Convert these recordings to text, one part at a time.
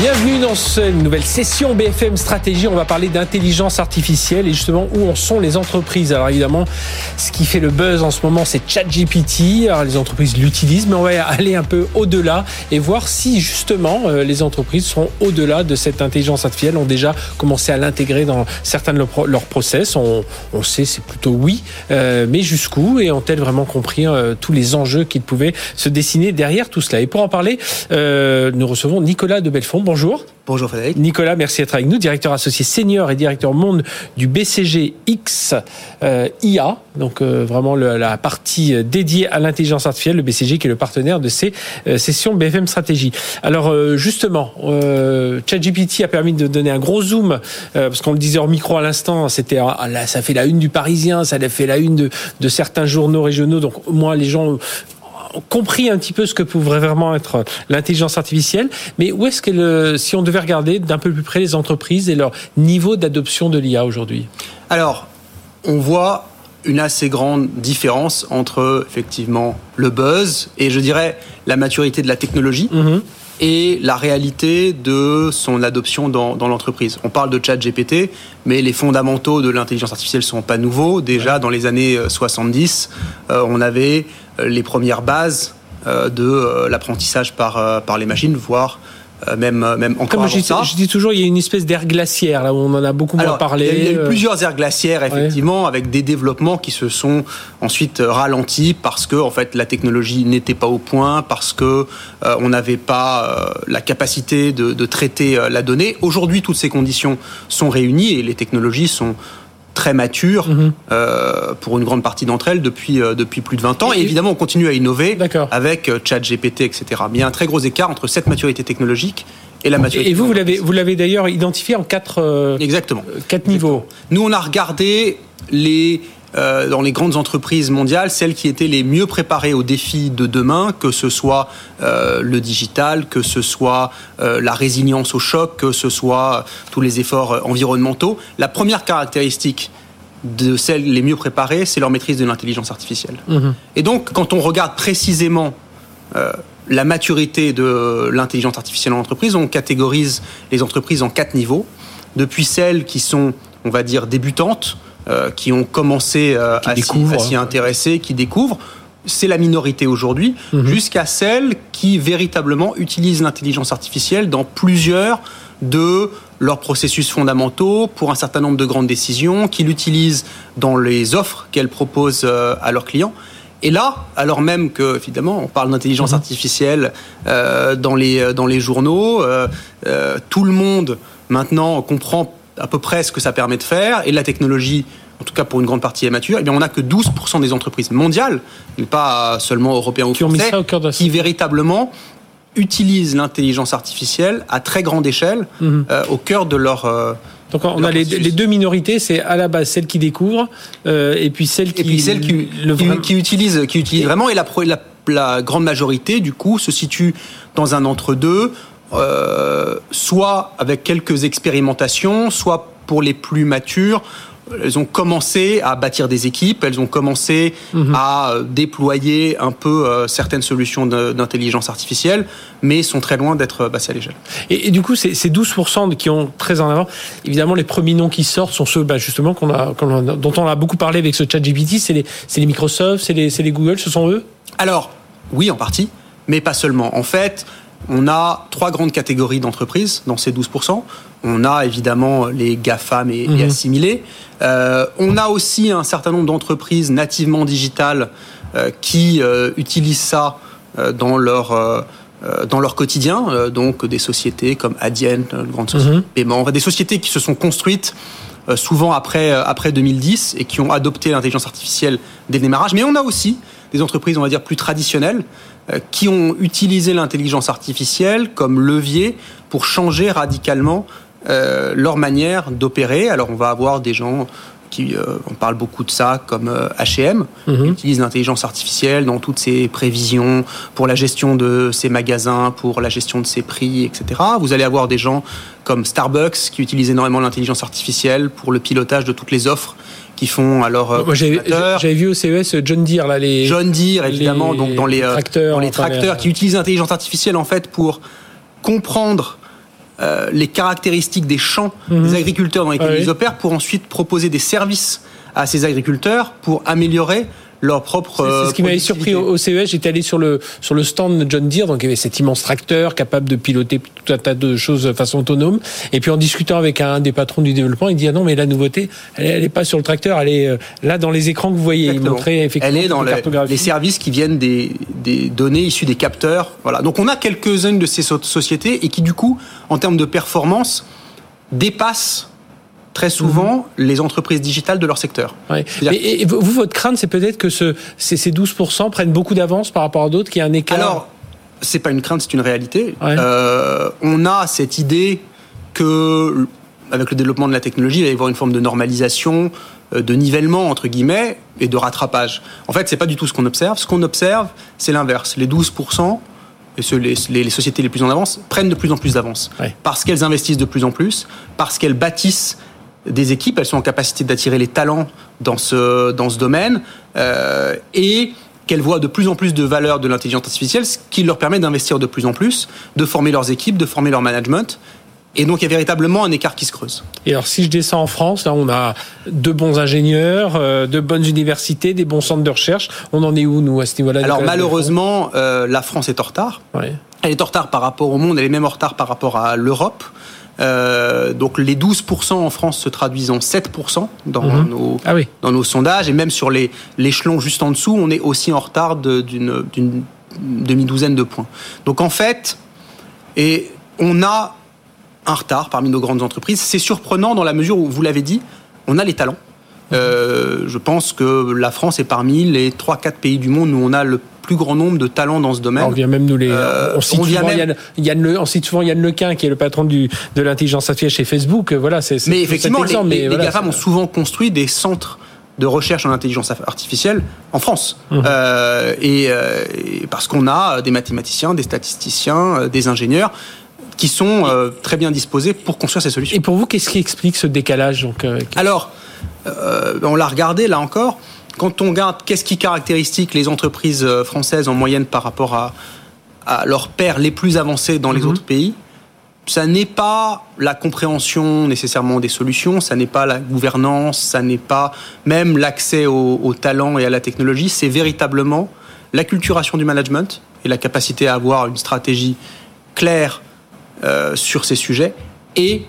Bienvenue dans cette nouvelle session BFM Stratégie. On va parler d'intelligence artificielle et justement où en sont les entreprises. Alors évidemment, ce qui fait le buzz en ce moment, c'est ChatGPT. Alors les entreprises l'utilisent, mais on va aller un peu au-delà et voir si justement euh, les entreprises sont au-delà de cette intelligence artificielle, ont déjà commencé à l'intégrer dans certains de leurs process. On, sait, c'est plutôt oui, euh, mais jusqu'où et ont-elles vraiment compris euh, tous les enjeux qui pouvaient se dessiner derrière tout cela? Et pour en parler, nous recevons Nicolas de Belfond bonjour. Bonjour Frédéric. Nicolas, merci d'être avec nous, directeur associé senior et directeur monde du BCG X euh, IA, donc euh, vraiment la partie dédiée à l'intelligence artificielle, le BCG qui est le partenaire de ces euh, sessions BFM Stratégie. Alors justement, ChatGPT a permis de donner un gros zoom, parce qu'on le disait hors micro à l'instant, c'était ah, ça fait la une du Parisien, ça fait la une de, de certains journaux régionaux, donc moi les gens compris un petit peu ce que pourrait vraiment être l'intelligence artificielle, mais où est-ce que, si on devait regarder d'un peu plus près les entreprises et leur niveau d'adoption de l'IA aujourd'hui? Alors, on voit une assez grande différence entre effectivement le buzz et je dirais la maturité de la technologie. Mhm. et la réalité de son adoption dans, l'entreprise. On parle de chat GPT, mais les fondamentaux de l'intelligence artificielle sont pas nouveaux. Déjà, dans les années 70, euh, on avait euh, les premières bases euh, de euh, l'apprentissage par, par les machines, voire même, même encore Comme je, ça. je dis toujours, il y a une espèce d'air glaciaire, là où on en a beaucoup moins parlé. Il y a, eu plusieurs aires glaciaires, effectivement, avec des développements qui se sont ensuite ralentis parce que en fait, la technologie n'était pas au point, parce que on n'avait pas la capacité de, de traiter la donnée. Aujourd'hui, toutes ces conditions sont réunies et les technologies sont très mature mhm. euh, pour une grande partie d'entre elles depuis, euh, depuis plus de 20 ans. Et, évidemment, on continue à innover avec euh, ChatGPT, etc. Mais il y a un très gros écart entre cette maturité technologique et la maturité. Et vous, vous l'avez, d'ailleurs identifié en quatre, Exactement. quatre niveaux. Nous, on a regardé les euh, dans les grandes entreprises mondiales, celles qui étaient les mieux préparées aux défis de demain, que ce soit euh, le digital, que ce soit euh, la résilience au choc, que ce soit tous les efforts environnementaux. La première caractéristique de celles les mieux préparées, c'est leur maîtrise de l'intelligence artificielle. Mhm. Et donc, quand on regarde précisément la maturité de l'intelligence artificielle en entreprise, on catégorise les entreprises en quatre niveaux. Depuis celles qui sont, on va dire, débutantes, euh, qui ont commencé euh, à s'y intéresser, qui découvrent c'est la minorité aujourd'hui, mhm. jusqu'à celles qui véritablement utilisent l'intelligence artificielle dans plusieurs de leurs processus fondamentaux pour un certain nombre de grandes décisions, qui l'utilisent dans les offres qu'elles proposent euh, à leurs clients. Et là, alors même que, évidemment, on parle d'intelligence mhm. artificielle dans, les, dans les journaux, tout le monde maintenant comprend à peu près ce que ça permet de faire, et la technologie, en tout cas pour une grande partie est mature, et eh bien on n'a que 12% des entreprises mondiales, et pas seulement européennes ou qui français, qui véritablement utilisent l'intelligence artificielle à très grande échelle mhm. euh, au cœur de leur... Euh, donc on a les, deux minorités, c'est à la base celles qui découvrent euh, et puis celles qui, et puis celles qui, qui, utilisent, qui utilisent vraiment et la, la, la, grande majorité du coup se situe dans un entre-deux euh, soit avec quelques expérimentations, soit pour les plus matures, elles ont commencé à bâtir des équipes, elles ont commencé mhm. à déployer un peu euh, certaines solutions d'intelligence artificielle, mais sont très loin d'être passées à l'échelle. Et, du coup, ces, 12% qui ont très en avant, évidemment, les premiers noms qui sortent sont ceux bah, justement qu'on a, dont on a beaucoup parlé avec ce chat GPT, c'est les, les, Microsoft, c'est les, les Google, ce sont eux? Alors, oui, en partie, mais pas seulement. En fait, on a trois grandes catégories d'entreprises dans ces 12%. On a évidemment les GAFAM et, mhm. assimilés. Euh, on a aussi un certain nombre d'entreprises nativement digitales euh, qui euh, utilisent ça dans leur dans leur quotidien, donc des sociétés comme Adyen, une grande société de mhm. paiement, des sociétés qui se sont construites souvent après, après 2010 et qui ont adopté l'intelligence artificielle dès le démarrage. Mais on a aussi des entreprises, on va dire, plus traditionnelles, qui ont utilisé l'intelligence artificielle comme levier pour changer radicalement euh, leur manière d'opérer. Alors on va avoir des gens qui, euh, on parle beaucoup de ça, comme H&M, qui utilise l'intelligence artificielle dans toutes ses prévisions pour la gestion de ses magasins, pour la gestion de ses prix, etc. Vous allez avoir des gens comme Starbucks qui utilisent énormément l'intelligence artificielle pour le pilotage de toutes les offres qui font alors euh, j'avais vu au CES John Deere là les John Deere évidemment donc dans les tracteurs, dans les tracteurs qui utilisent l'intelligence artificielle en fait pour comprendre euh, les caractéristiques des champs mhm. des agriculteurs dans lesquels ils opèrent pour ensuite proposer des services à ces agriculteurs pour améliorer leur propre. C'est ce qui m'avait surpris au CES. J'étais allé sur le sur le stand de John Deere, donc il y avait cet immense tracteur capable de piloter tout un tas de choses de façon autonome. Et puis en discutant avec un des patrons du développement, il dit ah non mais la nouveauté, elle, n'est pas sur le tracteur, elle est euh, là dans les écrans que vous voyez. Il montrait effectivement. Elle est dans les services qui viennent des, des données issues des capteurs. Voilà. Donc on a quelques-unes de ces sociétés et qui du coup, en termes de performance, dépassent très souvent mhm. les entreprises digitales de leur secteur. Et, vous, votre crainte, c'est peut-être que ce, ces, 12% prennent beaucoup d'avance par rapport à d'autres, qu'il y a un écart Alors, c'est pas une crainte, c'est une réalité. Euh, on a cette idée que, avec le développement de la technologie, il va y avoir une forme de normalisation, euh, de nivellement, entre guillemets, et de rattrapage. En fait, c'est pas du tout ce qu'on observe. Ce qu'on observe, c'est l'inverse. Les 12%, et les, les, sociétés les plus en avance prennent de plus en plus d'avance. Parce qu'elles investissent de plus en plus, parce qu'elles bâtissent des équipes, elles sont en capacité d'attirer les talents dans ce, dans ce domaine euh, et qu'elles voient de plus en plus de valeur de l'intelligence artificielle, ce qui leur permet d'investir de plus en plus, de former leurs équipes, de former leur management. Et donc, il y a véritablement un écart qui se creuse. Et alors, si je descends en France, là, on a de bons ingénieurs, euh, de bonnes universités, des bons centres de recherche. On en est où, nous, à ce niveau-là Alors, malheureusement, euh, la France est en retard. Elle est en retard par rapport au monde, elle est même en retard par rapport à l'Europe. Euh, donc les 12% en France se traduisent en 7% dans, mhm. nos, ah dans nos sondages. Et même sur l'échelon juste en dessous, on est aussi en retard d'une demi-douzaine de points. Donc en fait, et on a un retard parmi nos grandes entreprises. C'est surprenant dans la mesure où, vous l'avez dit, on a les talents. Euh, je pense que la France est parmi les 3-4 pays du monde où on a le plus grand nombre de talents dans ce domaine. On vient même nous les. Euh, on, cite souvent Yann, Yann Le, on cite souvent Yann Lequin, qui est le patron du, de l'intelligence artificielle chez Facebook. Voilà, c'est. Mais effectivement, les, les, GAFAM ont souvent construit des centres de recherche en intelligence artificielle en France. Mmh. Euh, et, euh, parce qu'on a des mathématiciens, des statisticiens, des ingénieurs qui sont euh, très bien disposés pour construire ces solutions. Et pour vous, qu'est-ce qui explique ce décalage donc, Alors, on l'a regardé là encore quand on regarde qu'est-ce qui caractérise les entreprises euh, françaises en moyenne par rapport à, leurs pairs les plus avancés dans les mhm. autres pays, ça n'est pas la compréhension nécessairement des solutions, ça n'est pas la gouvernance, ça n'est pas même l'accès au, talent et à la technologie, c'est véritablement la culturation du management et la capacité à avoir une stratégie claire euh, sur ces sujets et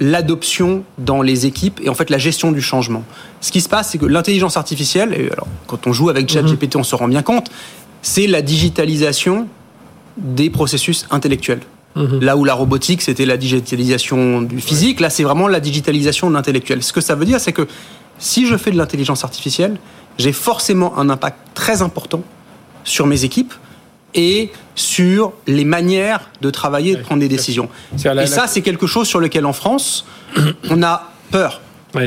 l'adoption dans les équipes et en fait la gestion du changement. Ce qui se passe, c'est que l'intelligence artificielle, et alors, quand on joue avec ChatGPT, on se rend bien compte, c'est la digitalisation des processus intellectuels. Mhm. Là où la robotique, c'était la digitalisation du physique, là c'est vraiment la digitalisation de l'intellectuel. Ce que ça veut dire, c'est que si je fais de l'intelligence artificielle, j'ai forcément un impact très important sur mes équipes, et sur les manières de travailler et de prendre des décisions. Et ça, c'est quelque chose sur lequel en France, on a peur.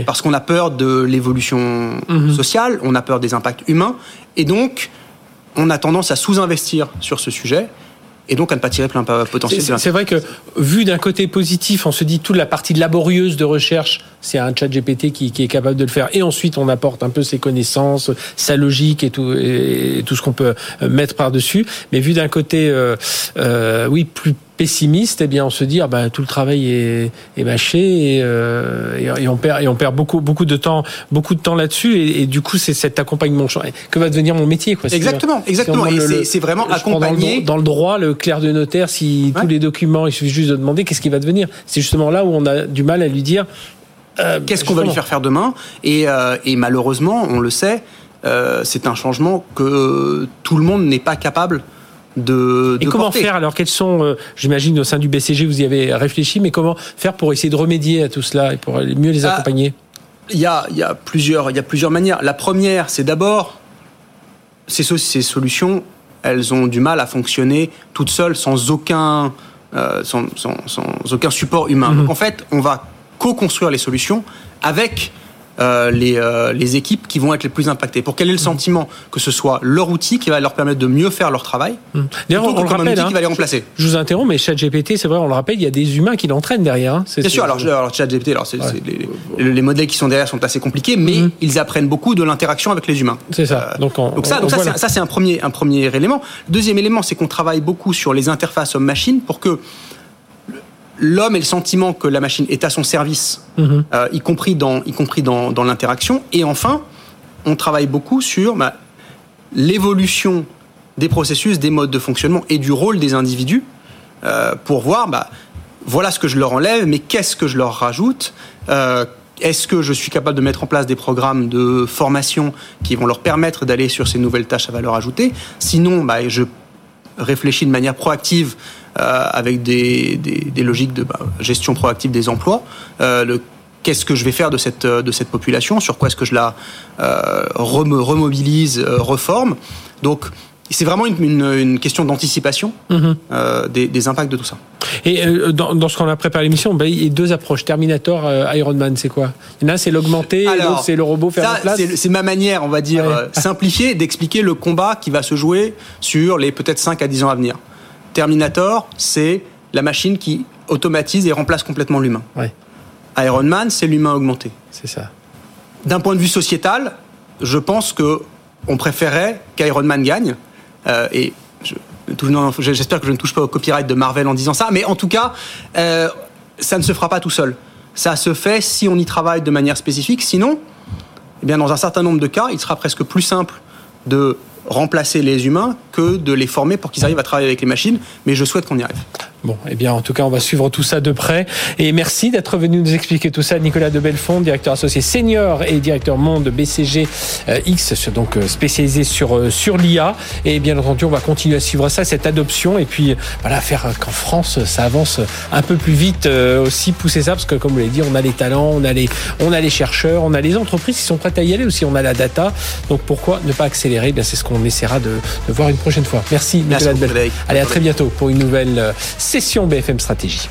Parce qu'on a peur de l'évolution mhm. sociale, on a peur des impacts humains, et donc on a tendance à sous-investir sur ce sujet et donc à ne pas tirer plein potentiel. C'est vrai que vu d'un côté positif, on se dit toute la partie laborieuse de recherche, c'est un chat GPT qui, qui, est capable de le faire. Et ensuite, on apporte un peu ses connaissances, sa logique et tout, et tout ce qu'on peut mettre par-dessus. Mais vu d'un côté, euh, euh, oui, plus pessimiste, eh bien, on se dit ah ben, tout le travail est, est mâché et, euh, et, on perd et on perd beaucoup beaucoup de temps beaucoup de temps là-dessus et, et, du coup c'est cet accompagnement que va devenir mon métier quoi. Exactement, exactement. et c'est vraiment accompagner dans le, droit le clerc de notaire si tous les documents il suffit juste de demander qu'est-ce qui va devenir. C'est justement là où on a du mal à lui dire euh, qu'est-ce qu'on va lui faire faire demain et, euh, et malheureusement on le sait euh, c'est un changement que tout le monde n'est pas capable de, Et comment faire alors Quels sont, euh, j'imagine, au sein du BCG, vous y avez réfléchi, mais comment faire pour essayer de remédier à tout cela et pour mieux les ah, accompagner? il y, a, y a plusieurs, y a plusieurs manières. La première, c'est d'abord, ces, ces solutions, elles ont du mal à fonctionner toutes seules, sans aucun, euh, sans, sans, sans, aucun support humain. Mhm. Donc en fait, on va co-construire les solutions avec euh, les, euh, les équipes qui vont être les plus impactées. Pour quel est le sentiment que ce soit leur outil qui va leur permettre de mieux faire leur travail, Hum. D'ailleurs, on le rappelle, hein, qui va les remplacer? je vous interromps, mais ChatGPT, c'est vrai, on le rappelle, il y a des humains qui l'entraînent derrière. hein. C'est- Bien sûr, alors, alors ChatGPT, alors Ouais. les, les modèles qui sont derrière sont assez compliqués, mais Mhm. ils apprennent beaucoup de l'interaction avec les humains. C'est ça. Euh, donc, on- Donc ça, donc voilà. c'est- ça, c'est un premier, un premier élément. Deuxième élément, c'est qu'on travaille beaucoup sur les interfaces homme-machine pour que l'homme ait le sentiment que la machine est à son service, Mhm. euh, y compris dans, y compris dans, dans l'interaction. Et enfin, on travaille beaucoup sur bah, l'évolution des processus, des modes de fonctionnement et du rôle des individus euh, pour voir, bah, voilà ce que je leur enlève, mais qu'est-ce que je leur rajoute Euh, Est-ce que je suis capable de mettre en place des programmes de formation qui vont leur permettre d'aller sur ces nouvelles tâches à valeur ajoutée? Sinon, bah, je réfléchis de manière proactive avec des, des, des logiques de bah, gestion proactive des emplois. Euh, le Qu'est-ce que je vais faire de cette, de cette population Sur quoi est-ce que je la euh, rem- remobilise, euh, reforme Donc, c'est vraiment une, une, une question d'anticipation Mhm. euh, des, des impacts de tout ça. Et euh, dans, dans ce qu'on a préparé l'émission, ben, il y a deux approches. Terminator, euh, Iron Man, c'est quoi? Il y en a un, c'est Alors, l'autre, c'est le robot faire Ça, la place. c'est ma manière, on va dire, Ouais. euh, simplifiée d'expliquer le combat qui va se jouer sur les peut-être 5 à 10 ans à venir. Terminator, c'est la machine qui automatise et remplace complètement l'humain. Ouais, Iron Man, c'est l'humain augmenté. c'est ça. D'un point de vue sociétal, je pense que on préférait qu'Iron Man gagne. Euh, et je- j'espère que je ne touche pas au copyright de Marvel en disant ça, mais en tout cas, euh, ça ne se fera pas tout seul. Ça se fait si on y travaille de manière spécifique. Sinon, eh bien, dans un certain nombre de cas, il sera presque plus simple de remplacer les humains que de les former pour qu'ils arrivent à travailler avec les machines. Mais je souhaite qu'on y arrive. Bon, eh bien, en tout cas, on va suivre tout ça de près. Et merci d'être venu nous expliquer tout ça, Nicolas de Belfond, directeur associé senior et directeur monde de BCG euh, X, donc euh, spécialisé sur euh, sur l'IA. Et bien entendu, on va continuer à suivre ça, cette adoption, et puis voilà, faire qu'en France, ça avance un peu plus vite aussi, pousser ça, parce que comme vous l'avez dit, on a les talents, on a les on a les chercheurs, on a les entreprises qui sont prêtes à y aller aussi, on a la data. Donc pourquoi ne pas accélérer? Eh Bien, c'est ce qu'on essaiera de, de voir une prochaine fois. Merci, Merci Nicolas de Belfond. Allez, à très bientôt pour une nouvelle session BFM Stratégie.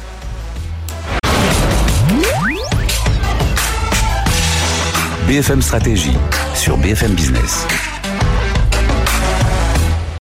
BFM Stratégie sur BFM Business.